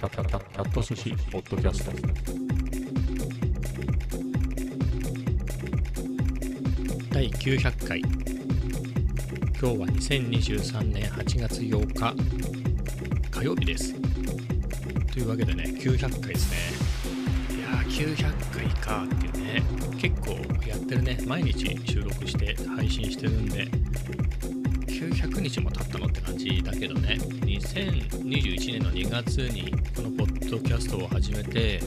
キャキャキャキャット寿司ポッドキャスト。第900回。今日は2023年8月8日。火曜日です。というわけでね900回ですね。いやー900回かっていうね結構やってるね。毎日収録して配信してるんで900日も経ったのって感じだけどね。2021年の2月にこのポッドキャストを始めて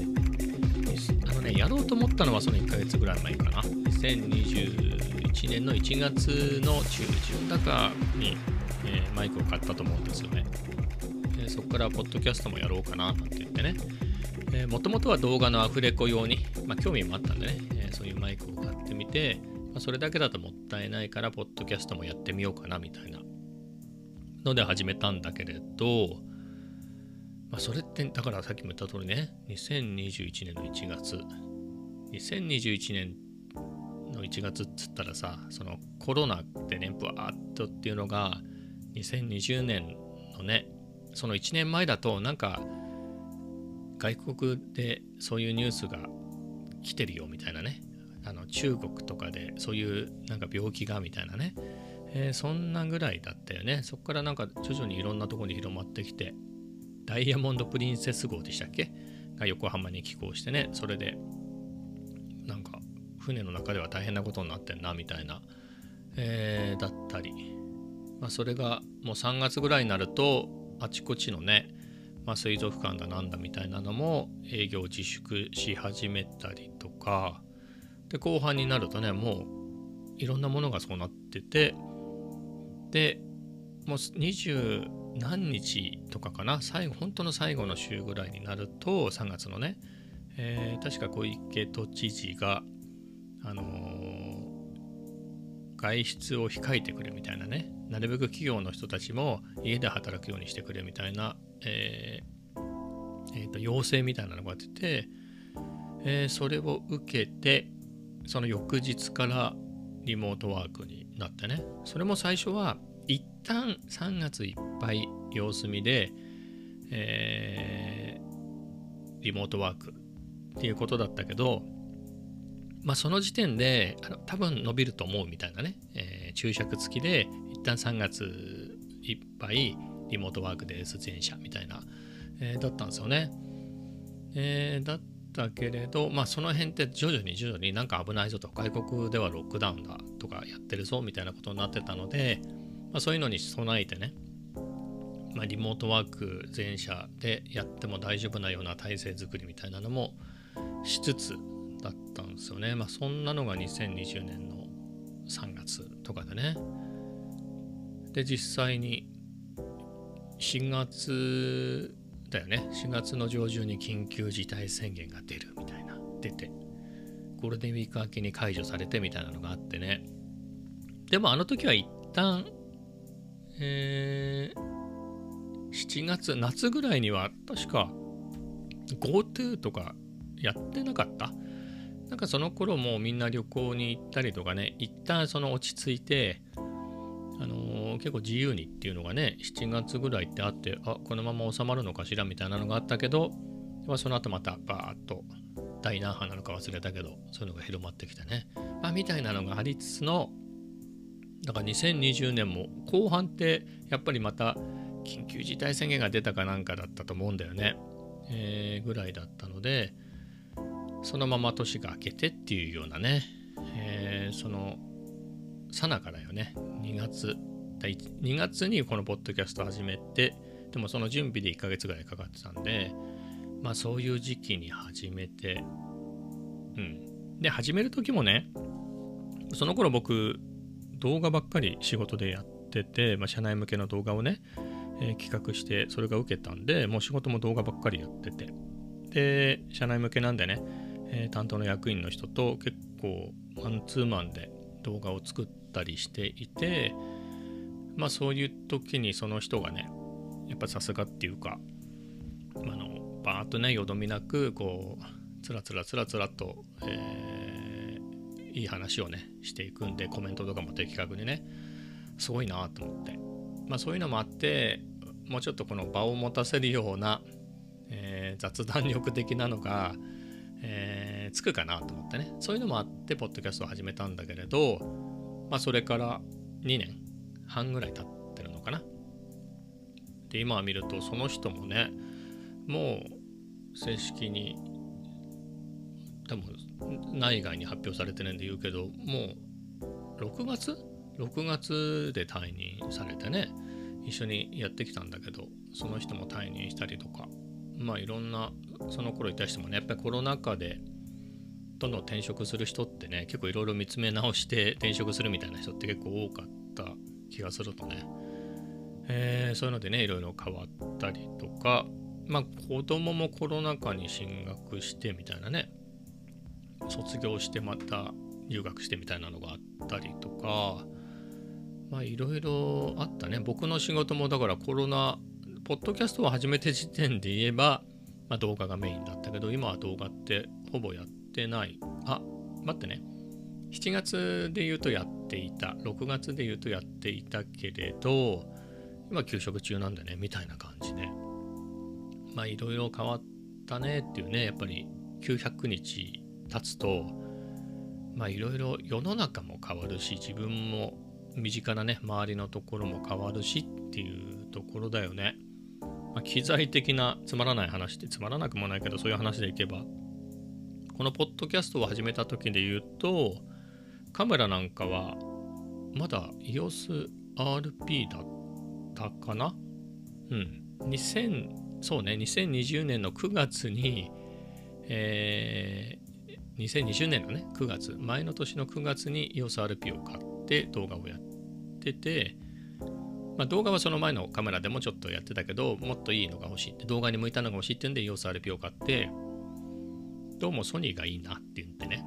あのねやろうと思ったのはその1ヶ月ぐらい前かな。2021年の1月の中旬だかに、えーマイクを買ったと思うんですよね、えーそこからポッドキャストもやろうかななんて言ってね。もともとは動画のアフレコ用に、まあ、興味もあったんでね、えーそういうマイクを買ってみて、まあ、それだけだともったいないからポッドキャストもやってみようかなみたいな。ので始めたんだけれど、まあ、それってだからさっきも言った通りね2021年の1月。2021年の1月っつったらさそのコロナでねブワーッとっていうのが2020年のねその1年前だとなんか外国でそういうニュースが来てるよみたいなね。あの中国とかでそういうなんか病気がみたいなね、えーそんなぐらいだったよね。そこからなんか徐々にいろんなとこに広まってきて。ダイヤモンド・プリンセス号でしたっけ？が横浜に寄港してね。それでなんか船の中では大変なことになってんなみたいな、えーだったり、まあ、それがもう3月ぐらいになるとあちこちのね、まあ、水族館だなんだみたいなのも営業自粛し始めたりとか。で後半になるとねもういろんなものがそうなっててでもう20何日とかかな最後本当の最後の週ぐらいになると3月のね、えー確か小池都知事があのー外出を控えてくれみたいなねなるべく企業の人たちも家で働くようにしてくれみたいな、えーえーと要請みたいなのが出て、えーそれを受けてその翌日からリモートワークになってね。それも最初は一旦3月いっぱい様子見で、えーリモートワークっていうことだったけどまあその時点であの多分伸びると思うみたいなね、えー注釈付きで一旦3月いっぱいリモートワークで出演者みたいな、えーだったんですよね。えーだったけれど、まあその辺って徐々に徐々になんか危ないぞと外国ではロックダウンだとかやってるぞみたいなことになってたので、まあ、そういうのに備えてね、まあ、リモートワーク全社でやっても大丈夫なような体制作りみたいなのもしつつだったんですよね。まあそんなのが2020年の3月とかでね。で実際に4月だよね。4月の上旬に緊急事態宣言が出るみたいな。出て。ゴールデンウィーク明けに解除されてみたいなのがあってね。でもあの時は一旦えー、7月夏ぐらいには確か GoTo とかやってなかった？なんかその頃もみんな旅行に行ったりとかね。一旦その落ち着いて結構自由にっていうのがね7月ぐらいってあってあこのまま収まるのかしらみたいなのがあったけど、まあ、その後またバーッと第何波なのか忘れたけどそういうのが広まってきてね、まあ、みたいなのがありつつのだから2020年も後半ってやっぱりまた緊急事態宣言が出たかなんかだったと思うんだよね、えーぐらいだったのでそのまま年が明けてっていうようなね、えーそのさなかだよね。2月2月にこのポッドキャスト始めてでもその準備で1ヶ月ぐらいかかってたんでまあそういう時期に始めてうん。で始める時もねその頃僕動画ばっかり仕事でやってて、まあ、社内向けの動画をね、えー企画してそれが受けたんでもう仕事も動画ばっかりやってて。で社内向けなんでね、えー担当の役員の人と結構マンツーマンで動画を作ったりしていてまあそういう時にその人がねやっぱさすがっていうかあのバーッとねよどみなくこうつらつらつらつらと、えーいい話をねしていくんでコメントとかも的確にねすごいなと思って。まあそういうのもあってもうちょっとこの場を持たせるような、えー、雑談力的なのが、えー、つくかなと思ってね。そういうのもあってポッドキャストを始めたんだけれど、まあ、それから2年半ぐらい経ってるのかなで今見るとその人もねもう正式に多分内外に発表されてるんで言うけどもう6月 ?6 月で退任されてね一緒にやってきたんだけどその人も退任したりとかまあいろんなその頃いた人もねやっぱりコロナ禍でどんどん転職する人ってね結構いろいろ見つめ直して転職するみたいな人って結構多かった気がするとね、えー、そういうのでねいろいろ変わったりとかまあ子供もコロナ禍に進学してみたいなね。卒業してまた留学してみたいなのがあったりとかまあいろいろあったね。僕の仕事もだからコロナポッドキャストを始めて時点で言えば、まあ、動画がメインだったけど今は動画ってほぼやってない。あ待ってね。7月で言うとやっていた6月で言うとやっていたけれど今休職中なんだねみたいな感じでまあいろいろ変わったねっていうねやっぱり900日経つとまあいろいろ世の中も変わるし自分も身近なね周りのところも変わるしっていうところだよね。まあ、機材的なつまらない話ってつまらなくもないけどそういう話でいけばこのポッドキャストを始めた時で言うとカメラなんかはまだ EOSRP だったかな？うん。2000そうね2020年の9月にえー、2020年のね9月前の年の9月に EOSRP を買って動画をやっててまあ、動画はその前のカメラでもちょっとやってたけどもっといいのが欲しいって動画に向いたのが欲しいってんで EOSRP を買ってどうもソニーがいいなって言ってね、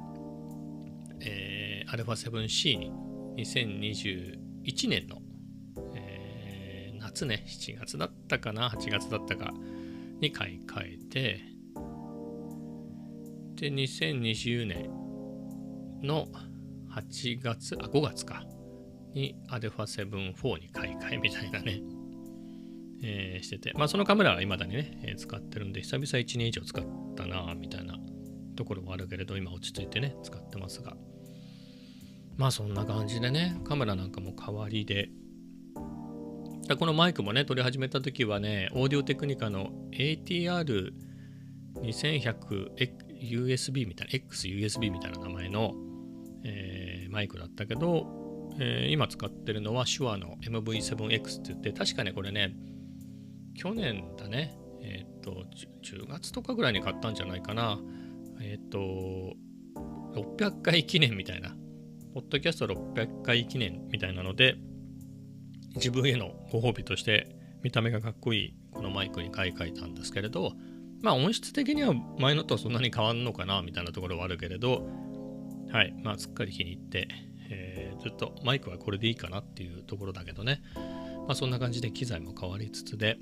えー、α7C に2021年の、えー、夏ね7月だったかな8月だったかに買い替えてで2020年の8月あ5月かに α7-4 に買い替えみたいなね、えー、してて、まあそのカメラは未だにね、えー、使ってるんで、久々1年以上使ったなみたいなところもあるけれど、今落ち着いてね、使ってますが。まあそんな感じでね、カメラなんかも代わりで、このマイクもね、撮り始めた時はね、オーディオテクニカの ATR2100USB みたいな、XUSB みたいな名前の、えー、マイクだったけど、えー、今使ってるのは手話の MV7X って言って、確かね、これね、去年だね、えっ、ー、と、10月とかぐらいに買ったんじゃないかな。えっ、と、600回記念みたいな、ポッドキャスト600回記念みたいなので、自分へのご褒美として見た目がかっこいいこのマイクに買い替えたんですけれど、まあ音質的には前のとそんなに変わんのかなみたいなところはあるけれど、はい、まあすっかり気に入って、えー、ずっとマイクはこれでいいかなっていうところだけどね、まあ、そんな感じで機材も変わりつつで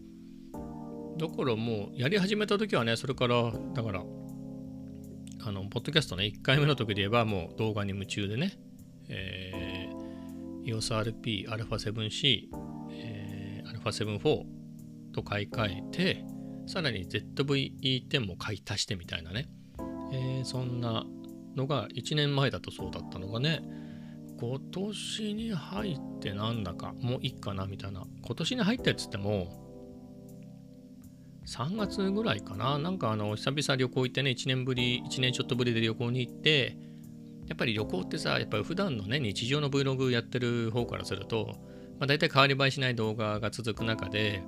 だからもうやり始めた時はねそれからだからあのポッドキャストね1回目の時で言えばもう動画に夢中でね、えー、EOSRP α7C、えー、α7-4 と買い替えてさらに ZVE10 も買い足してみたいなね、えー、そんなのが1年前だとそうだったのがね今年に入ってなんだかもういいかなみたいな。今年に入ったやつっても3月ぐらいかな。なんかあの久々旅行行ってね1年ぶり1年ちょっとぶりで旅行に行ってやっぱり旅行ってさやっぱり普段のね日常の Vlog やってる方からすると、まあ、大体変わり映えしない動画が続く中で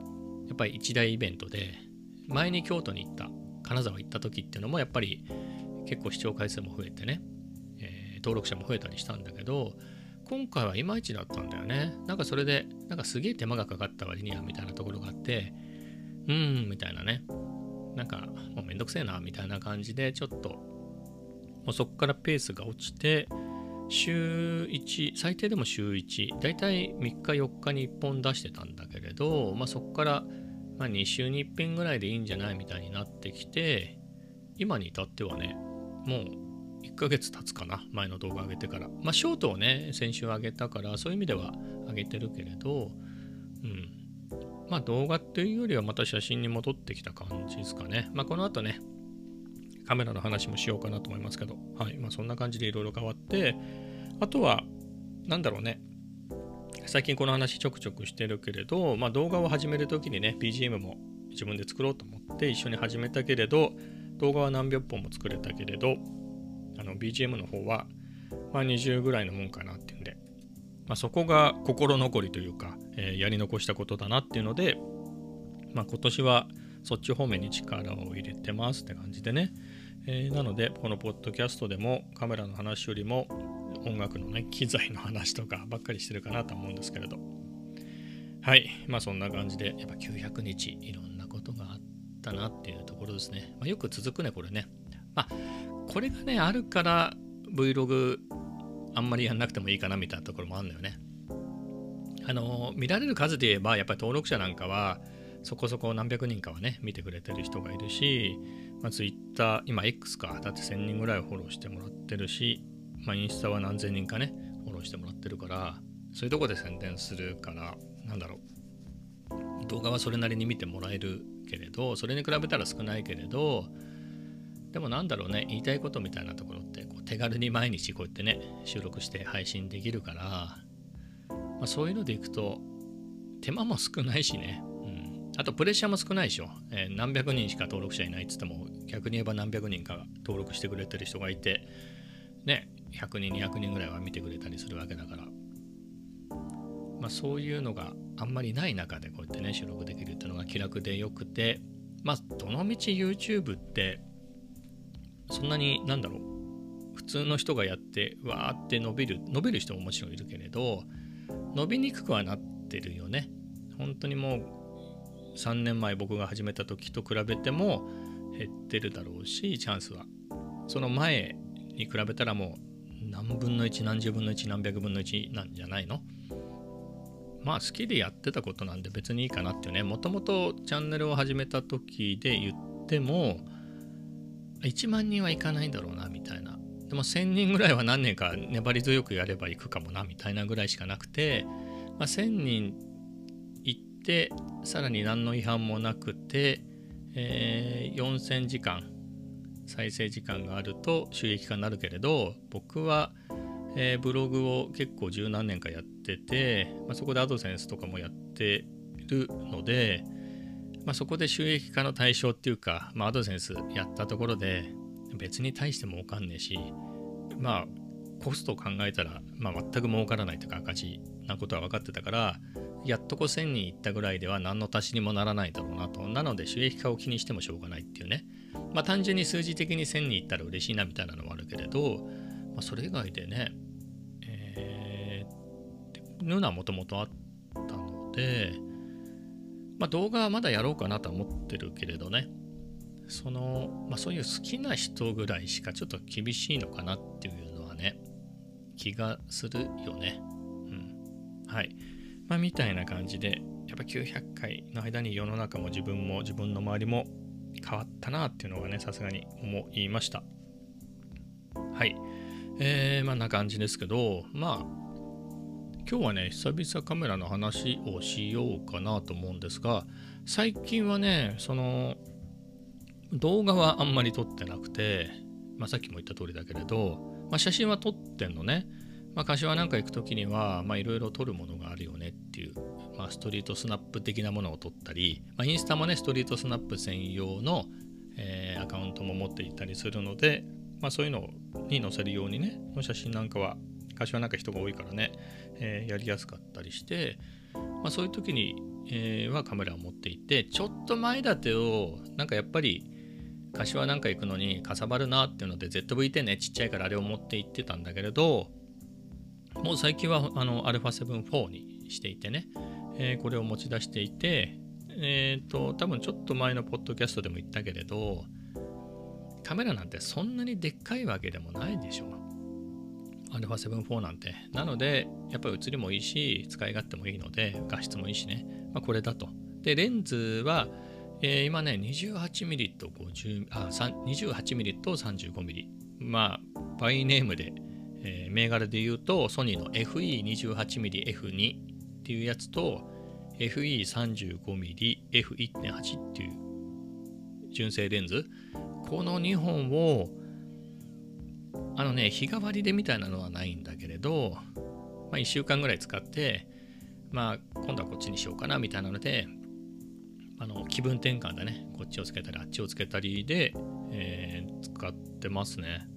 やっぱり一大イベントで前に京都に行った金沢行った時っていうのもやっぱり結構視聴回数も増えてねえ登録者も増えたりしたんだけど今回はいまいちだったんだよね。なんかそれでなんかすげえ手間がかかった割にはみたいなところがあってうーんみたいなね。なんかもうめんどくせえなみたいな感じでちょっとうそこからペースが落ちて週1最低でも週1だいたい3日4日に1本出してたんだけれど、まあ、そこから、まあ、2週に1遍ぐらいでいいんじゃないみたいになってきて今に至ってはねもう1ヶ月経つかな前の動画上げてからまあショートをね先週上げたからそういう意味では上げてるけれどうんまあ動画っていうよりはまた写真に戻ってきた感じですかね。まあこの後ね、カメラの話もしようかなと思いますけど、はい。まあそんな感じでいろいろ変わって、あとは、なんだろうね、最近この話ちょくちょくしてるけれど、まあ動画を始めるときにね、BGM も自分で作ろうと思って一緒に始めたけれど、動画は何百本も作れたけれど、あの BGM の方は、まあ20ぐらいのもんかなっていうんで、まあ、そこが心残りというか、えー、やり残したことだなっていうので、まあ、今年はそっち方面に力を入れてますって感じでね、えー、なのでこのポッドキャストでもカメラの話よりも音楽のね機材の話とかばっかりしてるかなと思うんですけれど。はい。まあそんな感じでやっぱ900日いろんなことがあったなっていうところですね、まあ、よく続くねこれね。まあこれがねあるから Vlog あんまりやんなくてもいいかなみたいなところもあるんだよね。あの見られる数で言えばやっぱり登録者なんかはそこそこ何百人かはね見てくれてる人がいるし、まあ、Twitter 今 X か。だって1000人ぐらいフォローしてもらってるし、まあ、インスタは何千人かねフォローしてもらってるからそういうとこで宣伝するからなんだろう。動画はそれなりに見てもらえるけれどそれに比べたら少ないけれどでもなんだろうね言いたいことみたいなところってこう手軽に毎日こうやってね収録して配信できるから、まあ、そういうのでいくと手間も少ないしね、あとプレッシャーも少ないでしょ、えー、何百人しか登録者いないっつっても逆に言えば何百人か登録してくれてる人がいてね100人200人ぐらいは見てくれたりするわけだから。まあそういうのがあんまりない中でこうやってね収録できるっていうのが気楽でよくてまあどのみち YouTube ってそんなになんだろう普通の人がやってわーって伸びる伸びる人ももちろんいるけれど伸びにくくはなってるよね。本当にもう3年前僕が始めた時と比べても減ってるだろうしチャンスは。その前に比べたらもう何分の1何十分の1何百分の1なんじゃないの？まあ好きでやってたことなんで別にいいかなっていうね。もともとチャンネルを始めた時で言っても1万人はいかないんだろうなみたいな。でも1000人ぐらいは何年か粘り強くやれば行くかもなみたいなぐらいしかなくて、まあ、1000人行ってさらに何の違反もなくて、えー、4000時間再生時間があると収益化になるけれど僕は、えー、ブログを結構十何年かやってて、まあ、そこでアドセンスとかもやってるので、まあ、そこで収益化の対象っていうか、まあ、アドセンスやったところで別に対しても分かんねえしまあコストを考えたら、まあ、全く儲からないというか赤字なことは分かってたからやっとこ1000人いったぐらいでは何の足しにもならないだろうなと。なので収益化を気にしてもしょうがないっていうね。まあ単純に数字的に1000人いったら嬉しいなみたいなのもあるけれど、まあ、それ以外でねえー、っていうのはもともとあったのでまあ、動画はまだやろうかなとは思ってるけれどね、その、まあ、そういう好きな人ぐらいしかちょっと厳しいのかなっていうのはね、気がするよね。うん。はい。まあ、みたいな感じで、やっぱ900回の間に世の中も自分も自分の周りも変わったなっていうのがね、さすがに思いました。はい。えー、まあな感じですけど、まあ、今日はね久々カメラの話をしようかなと思うんですが最近はねその動画はあんまり撮ってなくて、まあ、さっきも言った通りだけれど、まあ、写真は撮ってんのね、まあ、柏なんか行く時にはいろいろ撮るものがあるよねっていう、まあ、ストリートスナップ的なものを撮ったり、まあ、インスタもねストリートスナップ専用の、えー、アカウントも持っていたりするので、まあ、そういうのに載せるようにねの写真なんかは柏なんか人が多いからね、えー、やりやすかったりして、まあ、そういう時に、えー、はカメラを持っていてちょっと前だとなんかやっぱり柏なんか行くのにかさばるなっていうので ZV-10 ねちっちゃいからあれを持って行ってたんだけれどもう最近はあの α7-4 にしていてね、えー、これを持ち出していてえっ、ー、と多分ちょっと前のポッドキャストでも言ったけれどカメラなんてそんなにでっかいわけでもないでしょ α7-4 なんて。なので、やっぱり写りもいいし、使い勝手もいいので、画質もいいしね。まあ、これだと。で、レンズは、えー、今ね、28mm と50、あ、28mm と 35mm。まあ、バイネームで、えー、銘柄で言うと、ソニーの FE28mmF2 っていうやつと、FE35mm、F1.8 っていう純正レンズ。この2本を、あのね、日替わりでみたいなのはないんだけれど、まあ、1週間ぐらい使って、まあ、今度はこっちにしようかなみたいなので、あの気分転換だね。こっちをつけたり、あっちをつけたりで、えー、使ってますね。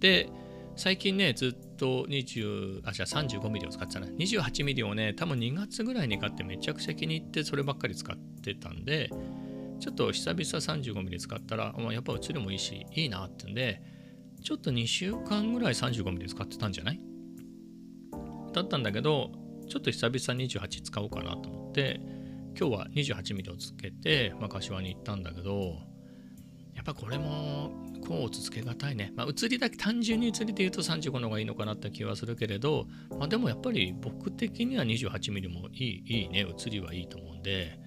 で、最近ね、ずっと20、あ、じゃあ 35mm を使ってたな。28mm をね、多分2月ぐらいに買ってめちゃくちゃ気に入ってそればっかり使ってたんで、ちょっと久々 35mm 使ったら、まあ、やっぱ映りもいいし、いいなってんで、ちょっと2週間ぐらい 35mm 使ってたんじゃない？だったんだけど、ちょっと久々28使おうかなと思って、今日は 28mm をつけて、まあ、柏に行ったんだけど、やっぱこれもこうつけがたいね。まあ、移りだけ、単純に移りで言うと35の方がいいのかなって気はするけれど、まあ、でもやっぱり僕的には 28mm もいい、いいね、移りはいいと思うんで、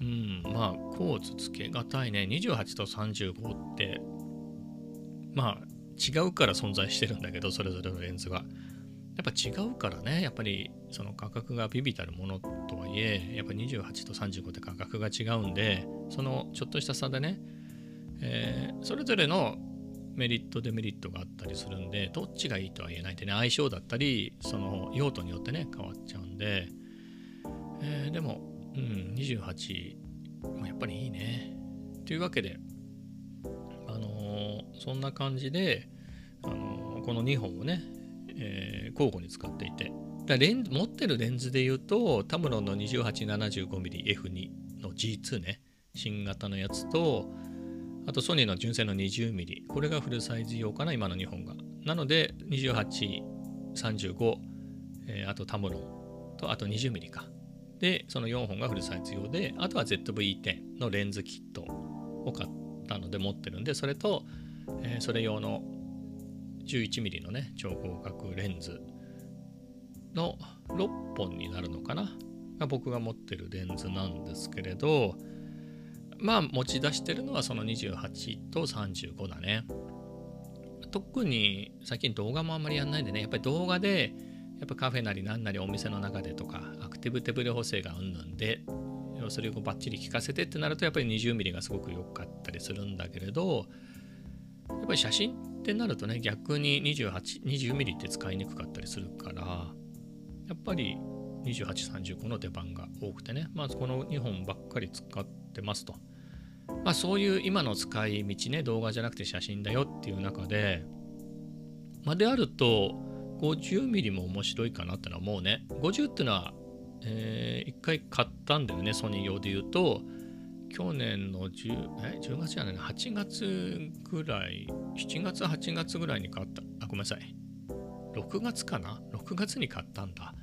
うん、まあ、コーツつけがたいね。28と35って、まあ、違うから存在してるんだけど、それぞれのレンズが。やっぱ違うからね、やっぱりその価格がビビたるものとはいえ、やっぱ28と35って価格が違うんで、そのちょっとした差でね、えー、それぞれのメリットデメリットがあったりするんでどっちがいいとは言えないってね相性だったりその用途によってね変わっちゃうんで、えー、でも、うん、28、ま、やっぱりいいね。というわけであのー、そんな感じで、あのー、この2本をね、え交互に使っていてだレン持ってるレンズで言うとタムロンの 2875mmF2 の G2 ね新型のやつとあとソニーの純正の 20mm。これがフルサイズ用かな、今の日本が。なので、28、35、えー、あとタムロンと、あと 20mm か。で、その4本がフルサイズ用で、あとは ZV-10 のレンズキットを買ったので持ってるんで、それと、えー、それ用の 11mm のね、超広角レンズの6本になるのかな？が僕が持ってるレンズなんですけれど、まあ持ち出してるのはその28と35だね。特に最近動画もあんまりやんないんでね、やっぱり動画で、やっぱカフェなりなんなりお店の中でとか、アクティブ手ブレ補正がうんぬんで、それをバッチリ聞かせてってなると、やっぱり 20mm がすごく良かったりするんだけれど、やっぱり写真っってなるとね、逆に28、20mm って使いにくかったりするから、やっぱり28、35の出番が多くてね、まずこの2本ばっかり使ってますと。まあそういう今の使い道ね、動画じゃなくて写真だよっていう中で、まあ、であると 50mm も面白いかなってのはもうね、50っていうのは、えー、1回買ったんだよね、ソニー用で言うと、去年の 10, え10月じゃないな、8月ぐらい、7月、8月ぐらいに買った。あ、ごめんなさい。6月かな ?6 月に買ったんだ。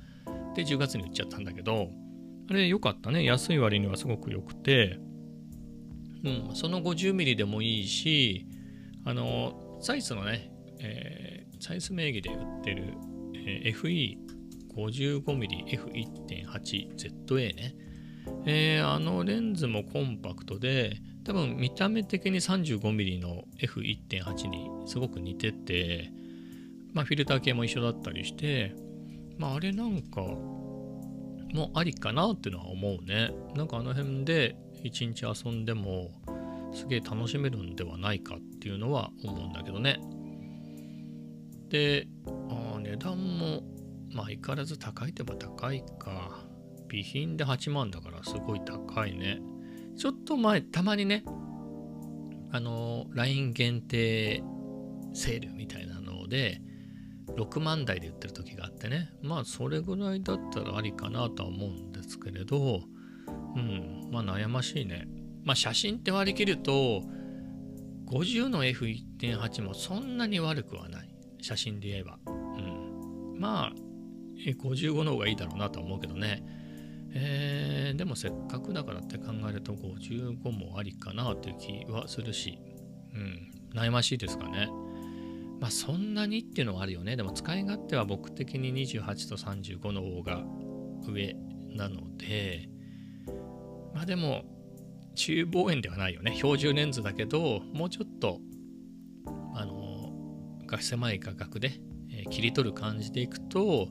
で、10月に売っちゃったんだけど、あれ良かったね。安い割にはすごく良くて、うん、その 50mm でもいいし、あの、サイズのね、えー、サイズ名義で売ってる、えー、FE55mmF1.8ZA ね、えー、あのレンズもコンパクトで、多分見た目的に 35mm の F1.8 にすごく似てて、まあ、フィルター系も一緒だったりして、まあ、あれなんか、もありかなっていうのは思うね。なんかあの辺で一日遊んでもすげえ楽しめるんではないかっていうのは思うんだけどね。で、あ値段も、まあ相変わらず高いってば高いか。備品で8万だからすごい高いね。ちょっと前、たまにね、あの、LINE 限定セールみたいなので、6万台で売ってる時があってね。まあそれぐらいだったらありかなとは思うんですけれどうんまあ悩ましいね。まあ写真って割り切ると50の F1.8 もそんなに悪くはない。写真で言えば。うん。まあ55の方がいいだろうなとは思うけどね。えー、でもせっかくだからって考えると55もありかなという気はするし、うん、悩ましいですかね。まあそんなにっていうのはあるよね。でも使い勝手は僕的に28と35の方が上なので、まあでも中望遠ではないよね。標準レンズだけど、もうちょっと、あの、が狭い画角で、えー、切り取る感じでいくと、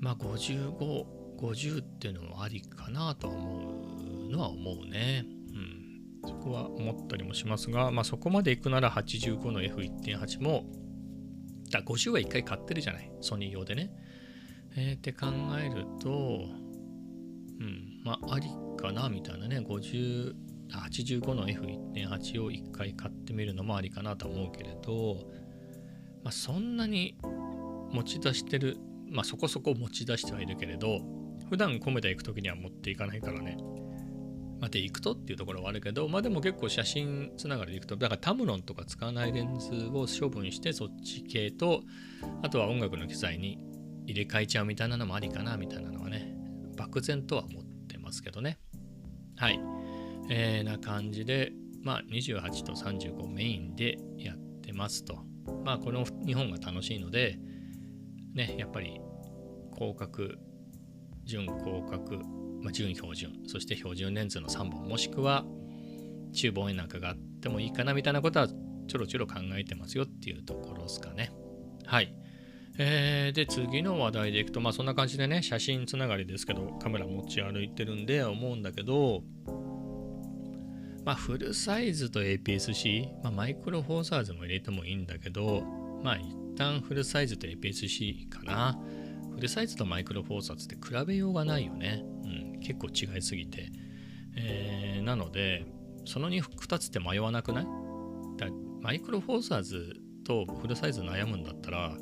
まあ55、50っていうのもありかなとは思うのは思うね。うん。そこは思ったりもしますが、まあそこまで行くなら85の F1.8 も、だ50は1回買ってるじゃない。ソニー用でね。えー、って考えると、うん、まあありかなみたいなね。50、85の F1.8 を1回買ってみるのもありかなと思うけれど、まあそんなに持ち出してるまあそこそこ持ち出してはいるけれど普段コメダ行く時には持っていかないからね。まあで行くとっていうところはあるけどまあでも結構写真つながりでいくとだからタムロンとか使わないレンズを処分してそっち系とあとは音楽の機材に入れ替えちゃうみたいなのもありかなみたいなのはね漠然とは思ってますけどね。はい。えー、な感じでまあ28と35メインでやってますと。まあこの日本が楽しいのでね、やっぱり広角、準広角、まあ、準標準、そして標準レンズの3本、もしくは中望遠なんかがあってもいいかなみたいなことはちょろちょろ考えてますよっていうところですかね。はい。えー、で、次の話題でいくと、まあそんな感じでね、写真つながりですけど、カメラ持ち歩いてるんで思うんだけど、まあフルサイズと APS-C、まあマイクロフォーサーズも入れてもいいんだけど、まあ一旦フルサイズと APS-C かな。フルサイズとマイクロフォーサーズって比べようがないよね。うん、結構違いすぎて。えー、なので、その 2, 2つって迷わなくない？だマイクロフォーサーズとフルサイズ悩むんだったら、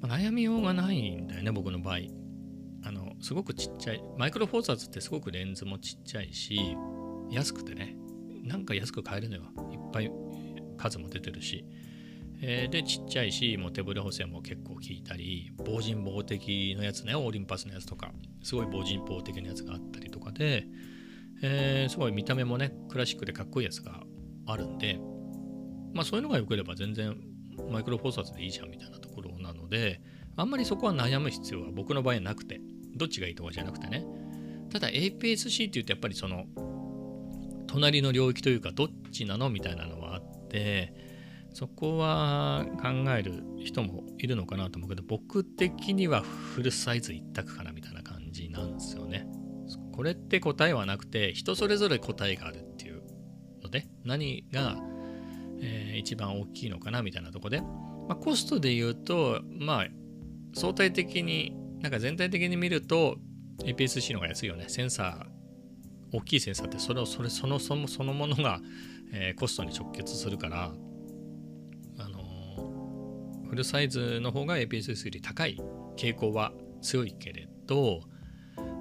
まあ、悩みようがないんだよね、僕の場合。あの、すごくちっちゃい。マイクロフォーサーズってすごくレンズもちっちゃいし、安くてね、なんか安く買えるのよ。いっぱい数も出てるし。えー、でちっちゃいしもう手ブレ補正も結構効いたり防塵防滴のやつねオリンパスのやつとかすごい防塵防滴のやつがあったりとかで、えー、すごい見た目もねクラシックでかっこいいやつがあるんでまあそういうのが良ければ全然マイクロフォーサーズでいいじゃんみたいなところなのであんまりそこは悩む必要は僕の場合はなくてどっちがいいとかじゃなくてね。ただ APS-C って言うとやっぱりその隣の領域というかどっちなのみたいなのはあってそこは考える人もいるのかなと思うけど僕的にはフルサイズ一択かなみたいな感じなんですよね。これって答えはなくて人それぞれ答えがあるっていうので何が、えー、一番大きいのかなみたいなとこで、まあ、コストで言うとまあ相対的になんか全体的に見ると APS-C の方が安いよね。センサー大きいセンサーってそれをそれそのそのそのものが、えー、コストに直結するからフルサイズの方が APS-C より高い傾向は強いけれど、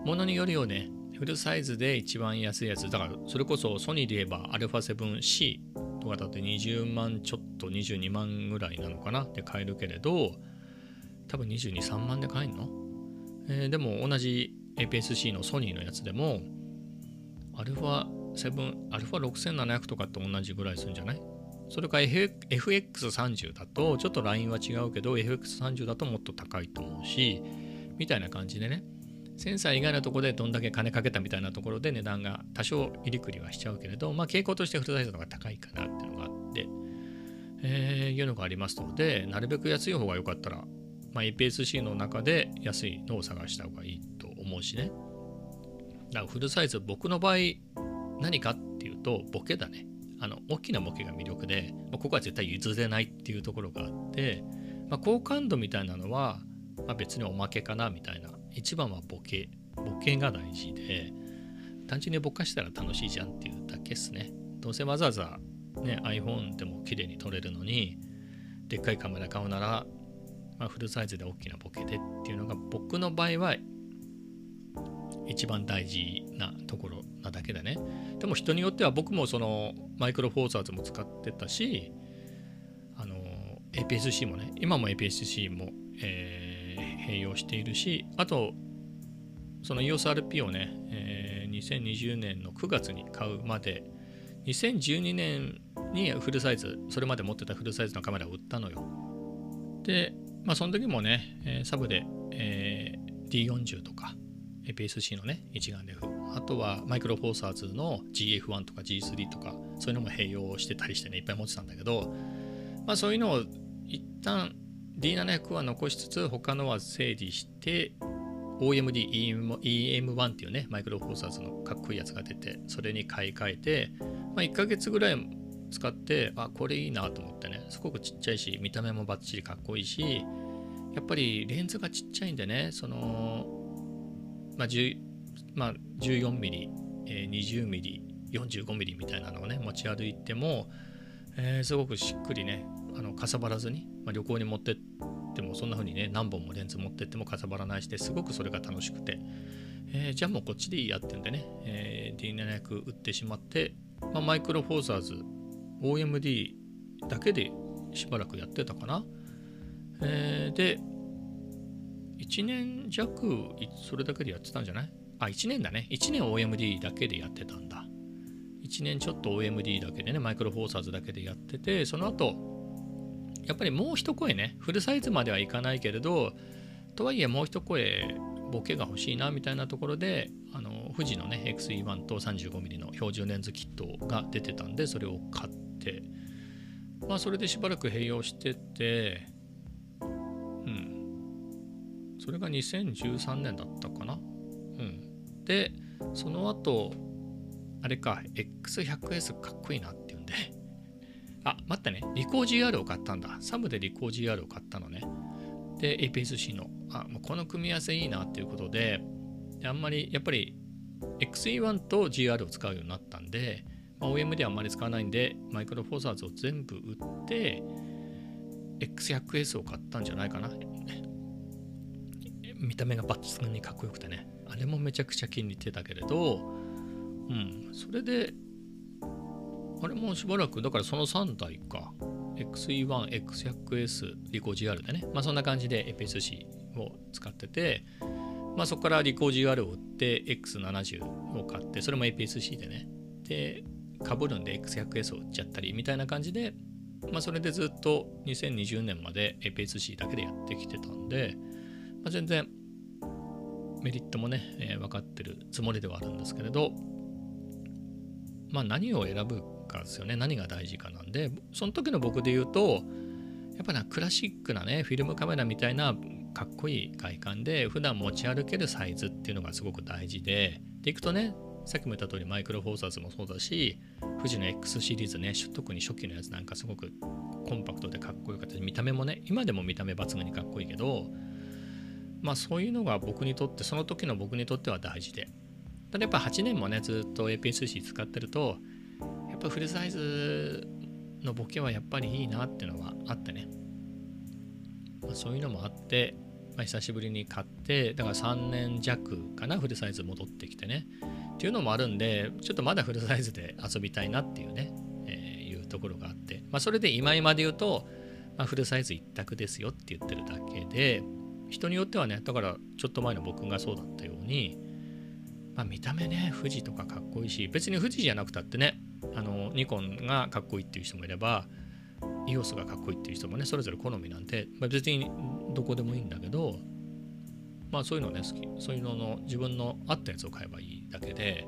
ものによるよね、フルサイズで一番安いやつ、だからそれこそソニーで言えば α7C とかだって20万ちょっと22万ぐらいなのかなって買えるけれど、多分22、3万で買えんの、えー、でも同じ APS-C のソニーのやつでも、α7、α6700 とかって同じぐらいするんじゃない それか FX30 だと、ちょっとラインは違うけど、FX30 だともっと高いと思うし、みたいな感じでね、センサー以外のところでどんだけ金かけたみたいなところで値段が多少入りくりはしちゃうけれど、まあ傾向としてフルサイズの方が高いかなっていうのがあって、えー、いうのがありますので、なるべく安い方が良かったら、まあ、APS-C の中で安いのを探した方がいいと思うしね。だからフルサイズ、僕の場合、何かっていうと、ボケだね。あの大きなボケが魅力で、まあ、ここは絶対譲れないっていうところがあって、まあ、好感度みたいなのは、まあ、別におまけかなみたいな。一番はボケ。ボケが大事で単純にぼかしたら楽しいじゃんっていうだけですね。どうせわざわざ、ね、iPhone でも綺麗に撮れるのにでっかいカメラ買うなら、まあ、フルサイズで大きなボケでっていうのが僕の場合は一番大事なところなだけでね。でも人によっては僕もそのマイクロフォーサーズも使ってたしあの APS-C もね今も APS-C も、えー、併用しているしあとその EOSRP をね、えー、2020年の9月に買うまで2012年にフルサイズそれまで持ってたフルサイズのカメラを売ったのよ。でまあその時もね、サブで、えー、D40 とか APS-C のね一眼レフ。あとはマイクロフォーサーズの GF1 とか G3 とかそういうのも併用してたりしてねいっぱい持ってたんだけどまあそういうのを一旦 D700 は残しつつ他のは整理して OMD EM1 っていうねマイクロフォーサーズのかっこいいやつが出てそれに買い替えて、まあ、1ヶ月ぐらい使ってあこれいいなと思ってねすごくちっちゃいし見た目もバッチリかっこいいしやっぱりレンズがちっちゃいんでねその、まあまあ、14mm、えー、20mm 45mm みたいなのをね持ち歩いても、えー、すごくしっくりねあのかさばらずに、まあ、旅行に持ってってもそんな風にね何本もレンズ持ってってもかさばらないしてすごくそれが楽しくて、えー、じゃあもうこっちでいいやってんでね、えー、D700 売ってしまって、まあ、マイクロフォーサーズ OMD だけでしばらくやってたかな、えー、で1年弱それだけでやってたんじゃない？あ1年だね。1年 OMD だけでやってたんだ。1年ちょっと OMD だけでねマイクロフォーサーズだけでやっててその後やっぱりもう一声ねフルサイズまではいかないけれどとはいえもう一声ボケが欲しいなみたいなところであの富士のね XE1 と 35mm の標準レンズキットが出てたんでそれを買ってまあそれでしばらく併用しててそれが2013年だったかな。うん。でその後あれか X100S かっこいいなっていうんで。あ待ってね。リコー GR を買ったんだ。サムでリコー GR を買ったのね。で APS-C の。あこの組み合わせいいなっていうことであんまりやっぱり XE1 と GR を使うようになったんで、まあ、OM ではあんまり使わないんでマイクロフォーサーズを全部売って X100S を買ったんじゃないかな。見た目がバッチリにかっこよくてね。あれもめちゃくちゃ気に入ってたけれどうん。それであれもしばらくだからその3台か。XE1、X100S、リコー GR でね、まあそんな感じで APS-C を使ってて、まあそこからリコー GR を売って X70 を買って、それも APS-C でね、で、かぶるんで X100S を売っちゃったりみたいな感じで、まあそれでずっと2020年まで APS-C だけでやってきてたんで、まあ、全然メリットもね、えー、分かってるつもりではあるんですけれど、まあ何を選ぶかですよね。何が大事かなんで。その時の僕で言うとやっぱなクラシックなねフィルムカメラみたいなかっこいい外観で普段持ち歩けるサイズっていうのがすごく大事ででいくとねさっきも言った通りマイクロフォーサーズもそうだし富士の X シリーズね特に初期のやつなんかすごくコンパクトでかっこよかった見た目もね今でも見た目抜群にかっこいいけどまあそういうのが僕にとってその時の僕にとっては大事で。ただやっぱ8年もねずっと APS-C 使ってるとやっぱフルサイズのボケはやっぱりいいなっていうのはあってね、まあ、そういうのもあって、まあ、久しぶりに買ってだから3年弱かなフルサイズ戻ってきてね。っていうのもあるんでちょっとまだフルサイズで遊びたいなっていうね、えー、いうところがあって、まあ、それで今今で言うと、まあ、フルサイズ一択ですよって言ってるだけで人によってはねだからちょっと前の僕がそうだったようにまあ、見た目ね富士とかかっこいいし別に富士じゃなくたってねあのニコンがかっこいいっていう人もいれば EOS がかっこいいっていう人もねそれぞれ好みなんで、まあ、別にどこでもいいんだけどまあそういうのね好きそういうのの自分の合ったやつを買えばいいだけで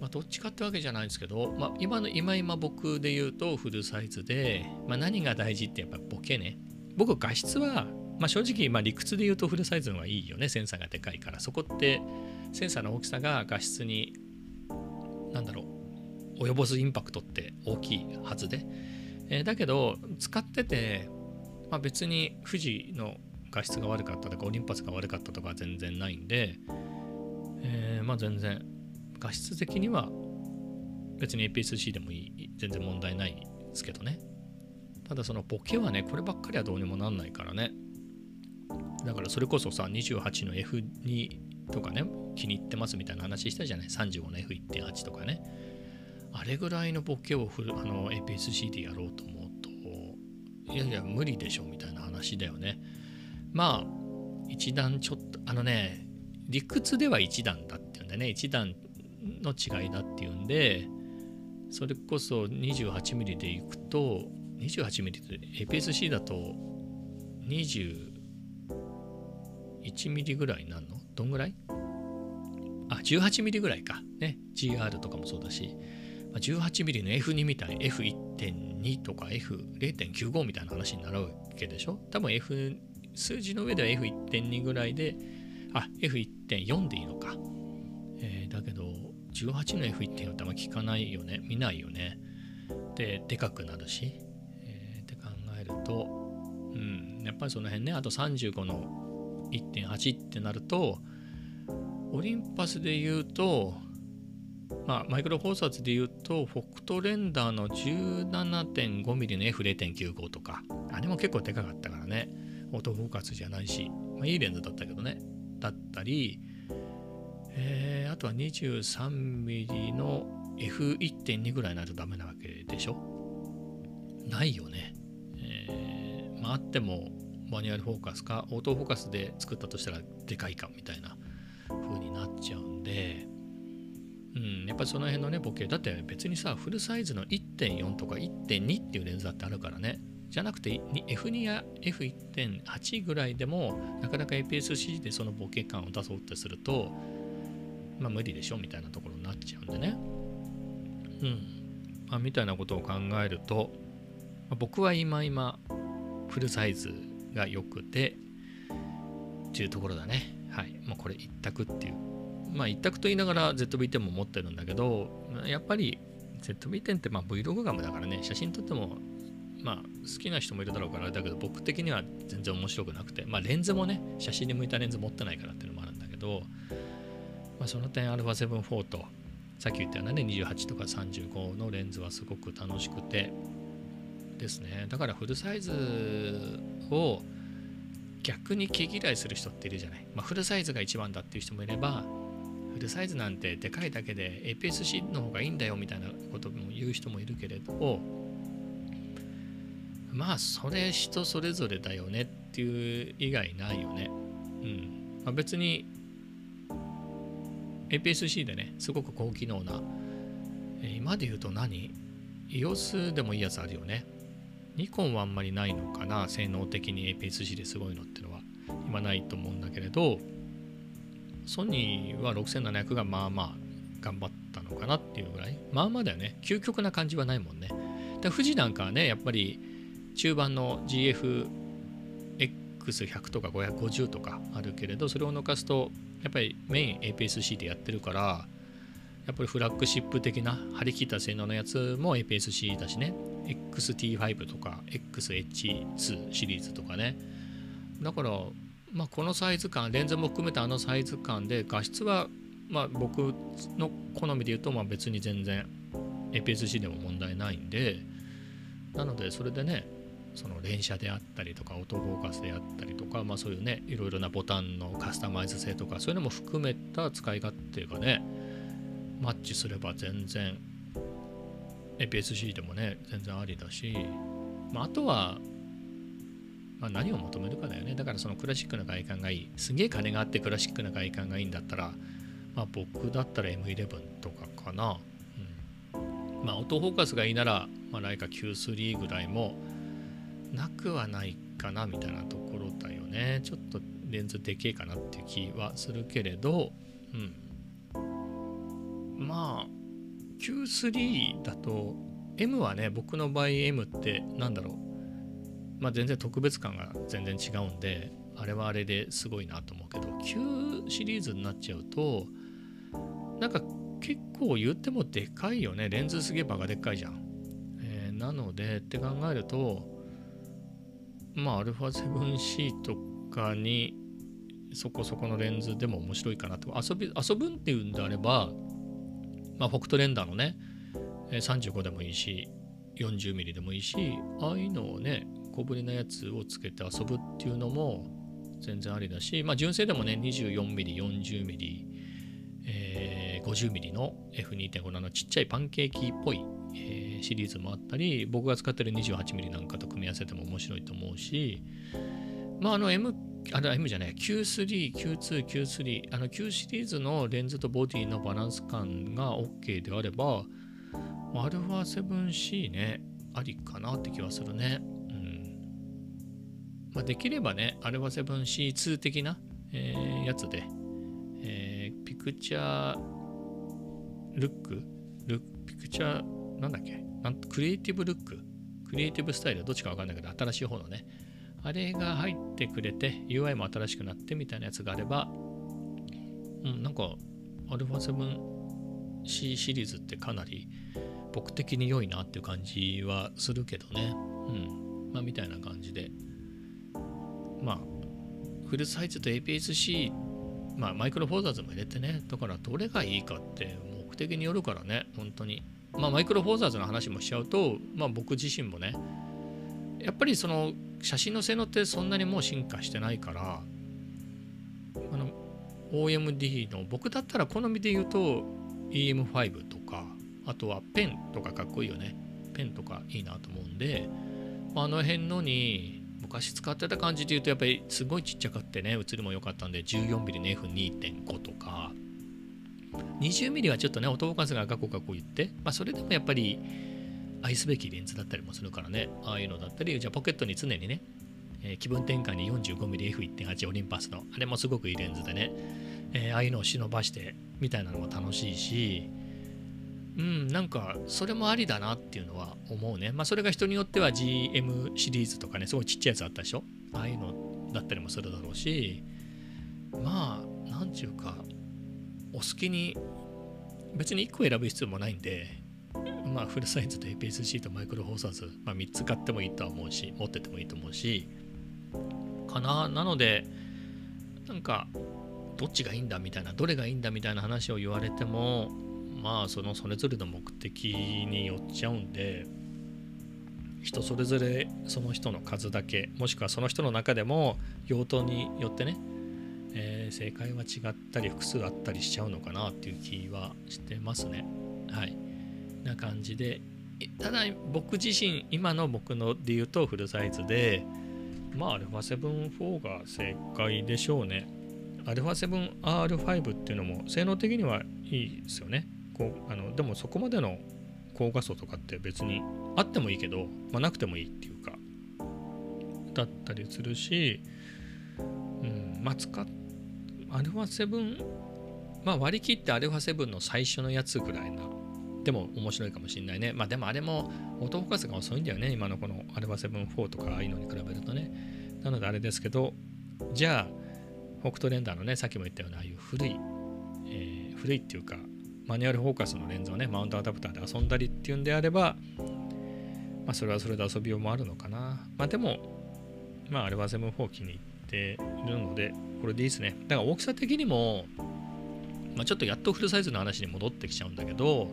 まあどっちかってわけじゃないんですけど、まあ、今の今今僕で言うとフルサイズで、まあ、何が大事ってやっぱボケね。僕画質はまあ、正直、まあ、理屈で言うとフルサイズの方がいいよね。センサーがでかいから。そこってセンサーの大きさが画質に何だろう及ぼすインパクトって大きいはずで、えー、だけど使ってて、まあ、別に富士の画質が悪かったとかオリンパスが悪かったとか全然ないんで、えー、まあ全然画質的には別に APS-C でもいい全然問題ないですけどね。ただそのボケはねこればっかりはどうにもなんないからね。だからそれこそさ28の F2 とかね気に入ってますみたいな話したじゃない？35の F1.8 とかね。あれぐらいのボケをフルあの APS-C でやろうと思うといやいや無理でしょみたいな話だよね。まあ一段ちょっとあのね理屈では一段だっていうんでね。一段の違いだっていうんでそれこそ 28mm でいくと 28mm で APS-C だと 1mm ぐらいなるの？どんぐらい？あ 18mm ぐらいかね GR とかもそうだし 18mm の F2 みたいに F1.2 とか F0.95 みたいな話になるわけでしょ？多分 F 数字の上では F1.2 ぐらいであ、F1.4 でいいのか。えーだけど、18の F1.4 ってあんま聞かないよね。見ないよね。で、でかくなるし。えーって考えると、うん、やっぱりその辺ね、あと35の1.8ってなると、オリンパスで言うと、まあ、マイクロフォーサーズで言うと、フォクトレンダーの 17.5mm の F0.95 とか、あれも結構でかかったからね、オートフォーカスじゃないし、まあ、いいレンズだったけどね、だったり、えーあとは 23mm の F1.2 ぐらいになるとダメなわけでしょ？ないよね。えーまあ、あってもマニュアルフォーカスかオートフォーカスで作ったとしたらでかいかみたいな風になっちゃうんで、うん、やっぱりその辺のねボケだって別にさフルサイズの1.4とか1.2っていうレンズだってあるからねじゃなくて F2 や F1.8 ぐらいでもなかなか APS-C でそのボケ感を出そうってするとまあ無理でしょみたいなところになっちゃうんでね。うん、まあ、みたいなことを考えると、まあ僕は今今フルサイズが良くてっていうところだね。はい。もうこれ一択っていう。まあ一択と言いながら ZV-10 も持ってるんだけどやっぱり ZV-10 ってまあ Vlog ガムだからね。写真撮ってもまあ好きな人もいるだろうからだけど僕的には全然面白くなくて。まあレンズもね写真に向いたレンズ持ってないからっていうのもあるんだけど、まあ、その点 α7-4 とさっき言ったようなね28とか35のレンズはすごく楽しくてですね。だからフルサイズを逆に毛嫌いする人っているじゃない、まあ、フルサイズが一番だっていう人もいればフルサイズなんてでかいだけで APS-C の方がいいんだよみたいなことも言う人もいるけれどまあそれ人それぞれだよねっていう以外ないよね。うん、まあ、別に APS-C でねすごく高機能な、今で言うと何？EOS でもいいやつあるよね。ニコンはあんまりないのかな？性能的に APS-C ですごいのっていうのは。今ないと思うんだけれどソニーは6700がまあまあ頑張ったのかなっていうぐらい。まあまあだよね。究極な感じはないもんね。で富士なんかはねやっぱり中盤の GFX100 とか550とかあるけれどそれを抜かすとやっぱりメイン APS-C でやってるからやっぱりフラッグシップ的な張り切った性能のやつも APS-C だしね。XT5 とか XH2 シリーズとかね。だからまあこのサイズ感レンズも含めたあのサイズ感で画質はまあ僕の好みで言うとまあ別に全然 APS-C でも問題ないんでなのでそれでねその連写であったりとかオートフォーカスであったりとか、まあ、そういうねいろいろなボタンのカスタマイズ性とかそういうのも含めた使い勝手がねマッチすれば全然 APS-C でもね全然ありだし、まあ、あとは、まあ、何を求めるかだよね。だからそのクラシックな外観がいいすげえ金があってクラシックな外観がいいんだったら、まあ、僕だったら M11 とかかな、うん、まあオートフォーカスがいいなら、まあ、ライカ Q3 ぐらいもなくはないかなみたいなところだよね。ちょっとレンズでけえかなって気はするけれど、うん、まあ Q3 だと M はね僕の場合 M ってなんだろう。まあ全然特別感が全然違うんであれはあれですごいなと思うけど Q シリーズになっちゃうとなんか結構言ってもでかいよね。レンズすげえバカでっかいじゃん、えーなのでって考えるとまあ α7C とかにそこそこのレンズでも面白いかなと。遊び遊ぶっていうんであればまあ、フォクトレンダーのね、35でもいいし、40ミリでもいいし、ああいうのをね、小ぶりなやつをつけて遊ぶっていうのも全然ありだし、まあ、純正でもね、24ミリ、40ミリ、えー50ミリの F2.5 のちっちゃいパンケーキっぽい、えーシリーズもあったり、僕が使ってる28ミリなんかと組み合わせても面白いと思うし、まあ、あの M、あれは M じゃない、Q3、Q2、Q3、あの Q シリーズのレンズとボディのバランス感が OK であれば、α7C ね、ありかなって気はするね。うん。まあ、できればね、α7C2 的な、えーやつで、えーピクチャールック？ルピクチャーなんだっけ？なんクリエイティブルック？クリエイティブスタイル？どっちかわかんないけど新しい方のね。あれが入ってくれて UI も新しくなってみたいなやつがあればうん、なんか α7C シリーズってかなり僕的に良いなっていう感じはするけどね。うん。まあみたいな感じで。まあフルサイズと APS-C まあマイクロフォーザーズも入れてね。だからどれがいいかって目的によるからね。本当に。まあマイクロフォーザーズの話もしちゃうと、まあ僕自身もね。やっぱりその写真の性能ってそんなにもう進化してないからあの OMD の僕だったら好みで言うと EM5 とかあとはペンとかかっこいいよね。ペンとかいいなと思うんであの辺のに昔使ってた感じで言うとやっぱりすごいちっちゃかってね。映りも良かったんで 14mm の F2.5 とか。20mm はちょっとね音フォーカスがガコガコ言ってまあそれでもやっぱり愛すべきレンズだったりもするからね。ああいうのだったりじゃあポケットに常にね、えー気分転換に 45mmF1.8 オリンパスのあれもすごくいいレンズでね、えーああいうのを忍ばしてみたいなのも楽しいしうんなんかそれもありだなっていうのは思うね。まあそれが人によっては GM シリーズとかねすごいちっちゃいやつあったでしょ？ああいうのだったりもするだろうしまあなんちゅうかお好きに別に1個選ぶ必要もないんでまあ、フルサイズと APS-C とマイクロフォーサーズ、まあ、3つ買ってもいいとは思うし、持っててもいいと思うし、かな。なので、なんか、どっちがいいんだみたいな、どれがいいんだみたいな話を言われても、まあ、そのそれぞれの目的によっちゃうんで、人それぞれその人の数だけ、もしくはその人の中でも用途によってね、えー正解は違ったり複数あったりしちゃうのかなっていう気はしてますね。はい。な感じでえただ僕自身今の僕ので言うとフルサイズでまあ α7-4 が正解でしょうね α7R5 っていうのも性能的にはいいですよねこうあのでもそこまでの高画素とかって別にあってもいいけど、まあ、なくてもいいっていうかだったりするし、うん、まあ使っ α7 まあ割り切って α7 の最初のやつぐらいな でも面白いかもしれないね。まあでもあれもオートフォーカスが遅いんだよね。今のこの α7-4 とかああいうのに比べるとね。なのであれですけど、じゃあ、北斗レンダーのね、さっきも言ったようなああいう古い、えー古いっていうか、マニュアルフォーカスのレンズをね、マウントアダプターで遊んだりっていうんであれば、まあそれはそれで遊びようもあるのかな。まあでも、まあ α7-4 気に入っているので、これでいいですね。だから大きさ的にも、まあ、ちょっとやっとフルサイズの話に戻ってきちゃうんだけど、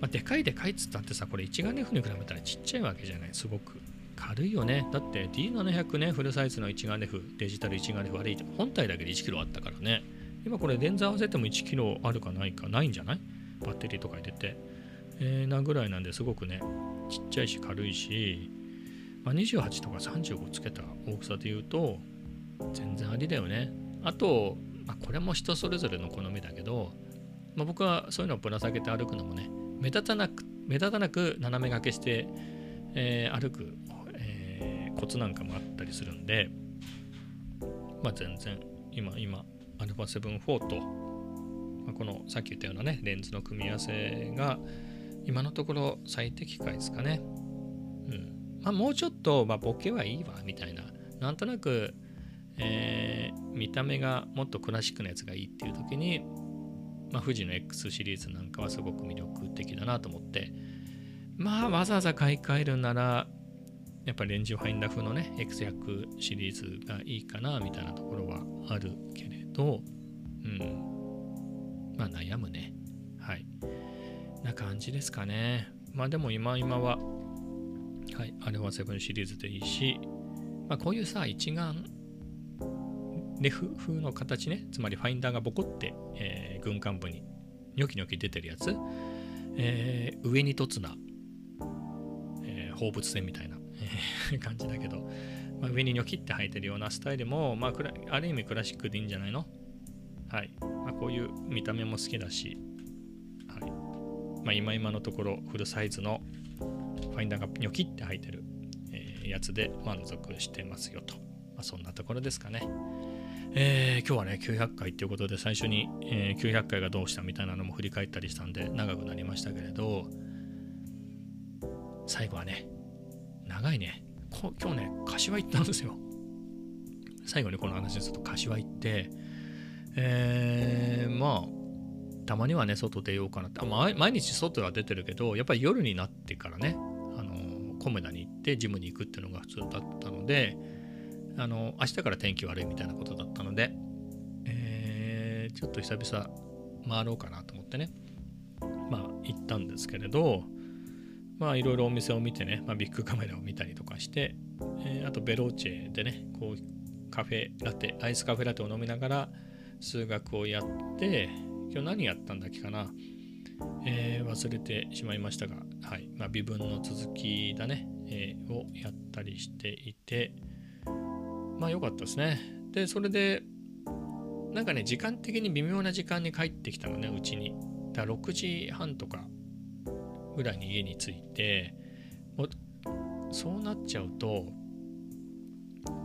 まあ、でかいでかいっつったってさ、これ一眼レフに比べたらちっちゃいわけじゃない、すごく。軽いよね。だって D700 ね、フルサイズの一眼レフ、デジタル一眼レフ、あれ、本体だけで 1kg あったからね。今これレンズ合わせても 1kg あるかないかないんじゃない？バッテリーとか入れて。えー、なぐらいなんですごくね、ちっちゃいし軽いし、まあ、28とか35つけた大きさで言うと、全然ありだよね。あと、まあ、これも人それぞれの好みだけど、まあ、僕はそういうのをぶら下げて歩くのもね、目立たなく目立たなく斜め掛けして、えー歩く、えーコツなんかもあったりするんで、まあ、全然今今 α7-4 と、まあ、このさっき言ったようなねレンズの組み合わせが今のところ最適解ですかね。うんまあ、もうちょっと、まあ、ボケはいいわみたいななんとなく、えー見た目がもっとクラシックなやつがいいっていう時にまあ、富士の X シリーズなんかはすごく魅力的だなと思って、まあ、わざわざ買い替えるなら、やっぱりレンジファインダー風のね、X100 シリーズがいいかな、みたいなところはあるけれど、うん。まあ、悩むね。はい。な感じですかね。まあ、でも今今は、はい、あれは7シリーズでいいし、まあ、こういうさ、一眼レフ風の形ね、つまりファインダーがボコって、えー軍艦部にニョキニョキ出てるやつ、えー上に凸な、えー放物線みたいな、えー感じだけど、まあ、上にニョキって生えてるようなスタイルも、まあ、ある意味クラシックでいいんじゃないの？はい。まあ、こういう見た目も好きだし、はい。まあ、今今のところフルサイズのファインダーがニョキって生えてる、えーやつで満足してますよと。まあ、そんなところですかね。えー今日はね900回ということで最初に、えー900回がどうしたみたいなのも振り返ったりしたんで長くなりましたけれど最後はね長いね今日ね柏行ったんですよ最後にこの話ですと柏行って、えー、まあ、たまにはね、外出ようかなって。毎毎日外は出てるけど、やっぱり夜になってからね、あの、コメダに行ってジムに行くっていうのが普通だったので、あの、明日から天気悪いみたいなことだったので、えー、ちょっと久々回ろうかなと思ってね、まあ行ったんですけれど、まあいろいろお店を見てね、まあ、ビッグカメラを見たりとかして、えー、あとベローチェでね、こうカフェラテ、アイスカフェラテを飲みながら数学をやって、今日何やったんだっけかな、えー、忘れてしまいましたが、はい、まあ、微分の続きだね、えー、をやったりしていて、まあ良かったですね。で、それで、なんかね、時間的に微妙な時間に帰ってきたのね、うちに。だ6時半とかぐらいに家に着いて、もそうなっちゃうと、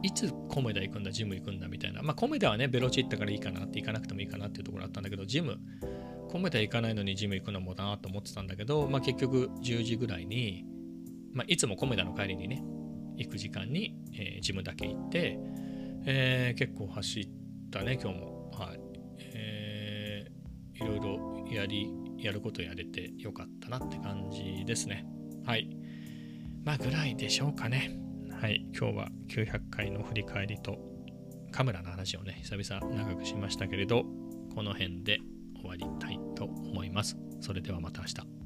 いつコメダ行くんだ、ジム行くんだみたいな。まあ、コメダはね、ベロチ行ったからいいかなって行かなくてもいいかなっていうところあったんだけど、ジム、コメダ行かないのにジム行くのもだなと思ってたんだけど、まあ、結局10時ぐらいに、まあ、いつもコメダの帰りにね、行く時間に、えー、ジムだけ行って、えー、結構走ったね、今日も。はい。えー、いろいろやり、やることやれてよかったなって感じですね。はい。まあ、ぐらいでしょうかね。はい。今日は900回の振り返りとカメラの話をね、久々長くしましたけれど、この辺で終わりたいと思います。それではまた明日。